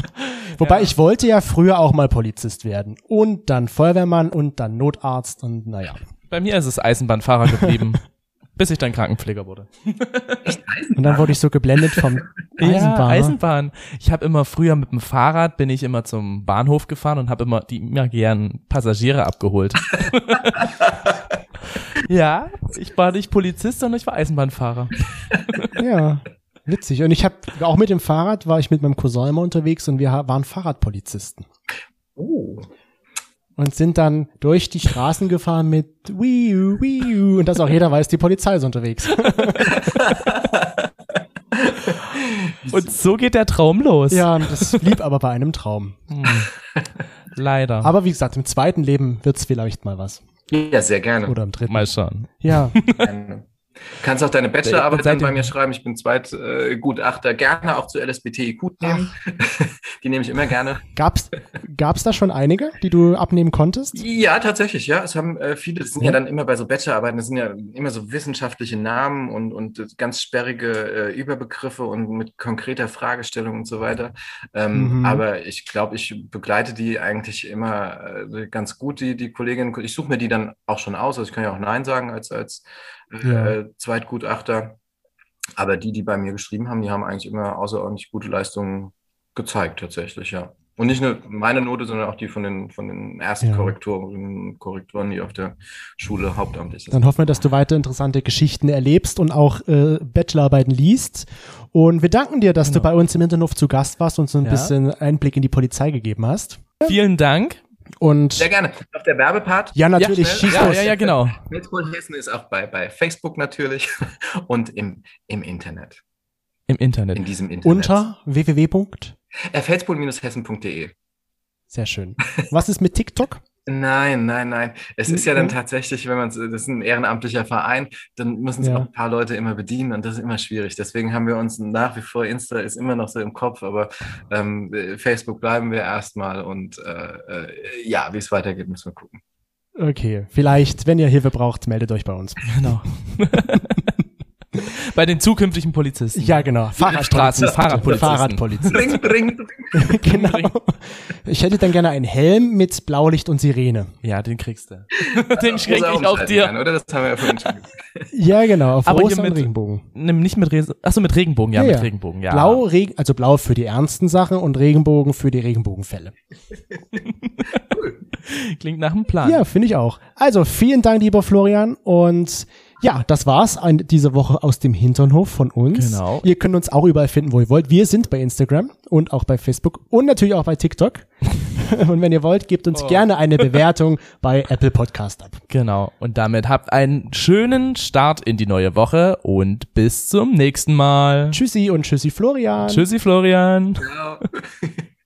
Wobei Ja. ich wollte ja früher auch mal Polizist werden. Und dann Feuerwehrmann und dann Notarzt und naja. bei mir ist es Eisenbahnfahrer geblieben, bis ich dann Krankenpfleger wurde. Und dann wurde ich so geblendet vom Ja, Eisenbahner. Eisenbahn. Ich habe immer früher mit dem Fahrrad bin ich immer zum Bahnhof gefahren und habe immer die immer gern Passagiere abgeholt. ja, ich war nicht Polizist, sondern ich war Eisenbahnfahrer. Ja, witzig. Und ich habe auch mit dem Fahrrad war ich mit meinem Cousin immer unterwegs und wir waren Fahrradpolizisten. Oh. Und sind dann durch die Straßen gefahren mit Wiu, Wiu. Und dass auch jeder weiß, die Polizei ist unterwegs. Und so geht der Traum los. Ja, und das blieb aber bei einem Traum. Hm. Leider. Aber wie gesagt, im zweiten Leben wird's vielleicht mal was. Ja, sehr gerne. Oder im dritten. mal schauen. Ja, Gerne. Kannst auch deine Bachelorarbeit dann bei mir schreiben. Ich bin Zweitgutachter. Gerne auch zu LSBTIQ nehmen. Die nehme ich immer gerne. Gab's, gab's da schon einige, die du abnehmen konntest? Ja, tatsächlich, ja. Es haben äh, viele, das sind ja. dann immer bei so Bachelorarbeiten, das sind ja immer so wissenschaftliche Namen und, und ganz sperrige äh, Überbegriffe und mit konkreter Fragestellung und so weiter. Ähm, Mhm. Aber ich glaube, ich begleite die eigentlich immer äh, ganz gut, die, die Kolleginnen. Ich suche mir die dann auch schon aus. Also ich kann ja auch Nein sagen als, als äh, Ja. Zweitgutachter. Aber die, die bei mir geschrieben haben, die haben eigentlich immer außerordentlich gute Leistungen gezeigt, tatsächlich, ja. Und nicht nur meine Note, sondern auch die von den, von den ersten Ja. Korrektoren, Korrektoren, die auf der Schule hauptamtlich sind. Dann hoffen wir, dass du weiter interessante Geschichten erlebst und auch äh, Bachelorarbeiten liest. Und wir danken dir, dass du bei uns im Hinterhof zu Gast warst und so ein Genau. Ja. bisschen Einblick in die Polizei gegeben hast. Vielen Dank. Und Sehr gerne. Auf der Werbepart. ja, natürlich, Ja, Ja, los. ja, ja, genau. Metropool Hessen ist auch bei, bei Facebook natürlich und im, im Internet. Im Internet. In diesem Internet. Unter www. Äh, Feldspol-hessen.de. Sehr schön. Was ist mit TikTok? Nein, nein, nein. Es ist ja dann tatsächlich, wenn man das ist ein ehrenamtlicher Verein, dann müssen sich Ja. auch ein paar Leute immer bedienen und das ist immer schwierig. Deswegen haben wir uns nach wie vor Insta ist immer noch so im Kopf, aber ähm, äh, Facebook bleiben wir erstmal und äh, äh, ja, wie es weitergeht, müssen wir gucken. Okay, vielleicht, wenn ihr Hilfe braucht, meldet euch bei uns. Genau. Bei den zukünftigen Polizisten. Ja, genau. Straßen, Fahrradpolizisten. Fahrradpolizisten. Bring, bring, bring. genau. Ich hätte dann gerne einen Helm mit Blaulicht und Sirene. Ja, den kriegst du. den er ich auch umschalten dir. kann, oder? Das haben wir ja vorhin schon gesagt. Ja, genau. Auf Aber hier rosa und mit- Regenbogen. Nimm nicht mit Regen. Achso, mit Regenbogen. Ja, Ja, mit. Regenbogen. Ja. Blau, Regen, also blau für die ernsten Sachen und Regenbogen für die Regenbogenfälle. Klingt nach einem Plan. Ja, finde ich auch. Also, vielen Dank, lieber Florian. Und ja, das war's ein, diese Woche aus dem Hinternhof von uns. Genau. Ihr könnt uns auch überall finden, wo ihr wollt. Wir sind bei Instagram und auch bei Facebook und natürlich auch bei TikTok. und wenn ihr wollt, gebt uns gerne eine Bewertung bei Apple Podcast ab. Genau. Und damit habt einen schönen Start in die neue Woche und bis zum nächsten Mal. Tschüssi und tschüssi Florian. Tschüssi, Florian. Ciao.